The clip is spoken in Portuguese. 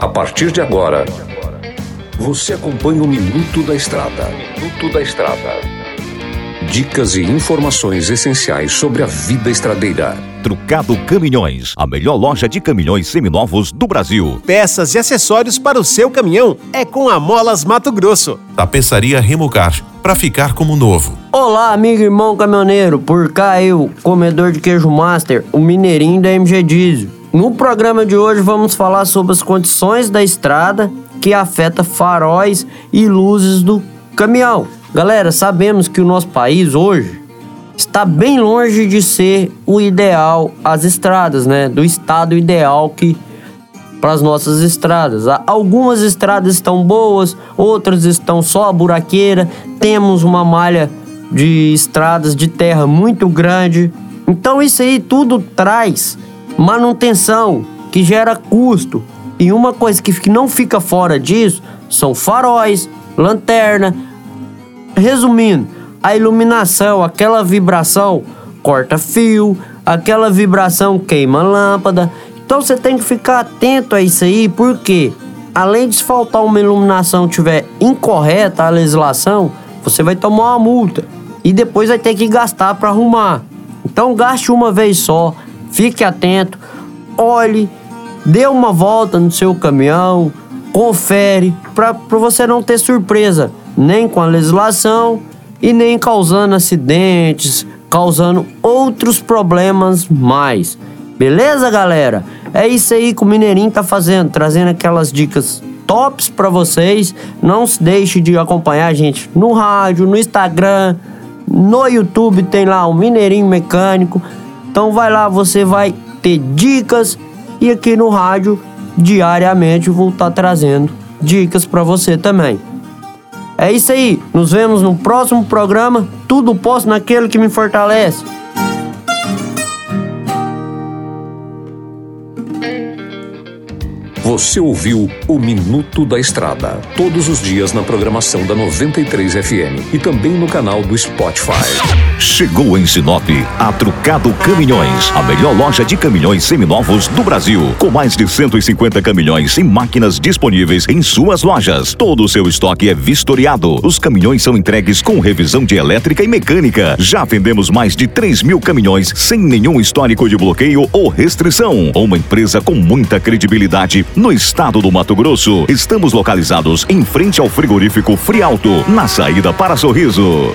A partir de agora, você acompanha o Minuto da Estrada. Minuto da Estrada. Dicas e informações essenciais sobre a vida estradeira. Trucado Caminhões, a melhor loja de caminhões seminovos do Brasil. Peças e acessórios para o seu caminhão é com a Molas Mato Grosso. Tapeçaria Remocar, para ficar como novo. Olá, amigo e irmão caminhoneiro. Por cá eu, comedor de queijo master, o mineirinho da MG Diesel. No programa de hoje vamos falar sobre as condições da estrada que afeta faróis e luzes do caminhão. Galera, sabemos que o nosso país hoje está bem longe de ser o ideal as estradas, né? Do estado ideal que para as nossas estradas. Algumas estradas estão boas, outras estão só buraqueira. Temos uma malha de estradas de terra muito grande. Então isso aí tudo traz manutenção, que gera custo. E uma coisa que não fica fora disso são faróis, lanterna. Resumindo, a iluminação, aquela vibração corta fio, aquela vibração queima lâmpada. Então você tem que ficar atento a isso aí, porque além de faltar uma iluminação tiver incorreta a legislação, você vai tomar uma multa e depois vai ter que gastar para arrumar. Então gaste uma vez só, Fique atento, olhe, dê uma volta no seu caminhão, confere, para você não ter surpresa, nem com a legislação e nem causando acidentes, causando outros problemas mais. Beleza, galera? É isso aí que o Mineirinho tá fazendo, trazendo aquelas dicas tops para vocês. Não se deixe de acompanhar a gente no rádio, no Instagram, no YouTube tem lá o Mineirinho Mecânico. Então vai lá, você vai ter dicas e aqui no rádio diariamente vou estar tá trazendo dicas para você também. É isso aí, nos vemos no próximo programa. Tudo posso naquele que me fortalece. Você ouviu o Minuto da Estrada, todos os dias na programação da 93 FM e também no canal do Spotify. Chegou em Sinop a Trucado Caminhões, a melhor loja de caminhões seminovos do Brasil, com mais de 150 caminhões e máquinas disponíveis em suas lojas. Todo o seu estoque é vistoriado. Os caminhões são entregues com revisão de elétrica e mecânica. Já vendemos mais de 3 mil caminhões sem nenhum histórico de bloqueio ou restrição. Uma empresa com muita credibilidade no estado do Mato Grosso. Estamos localizados em frente ao frigorífico Frialto, na saída para Sorriso.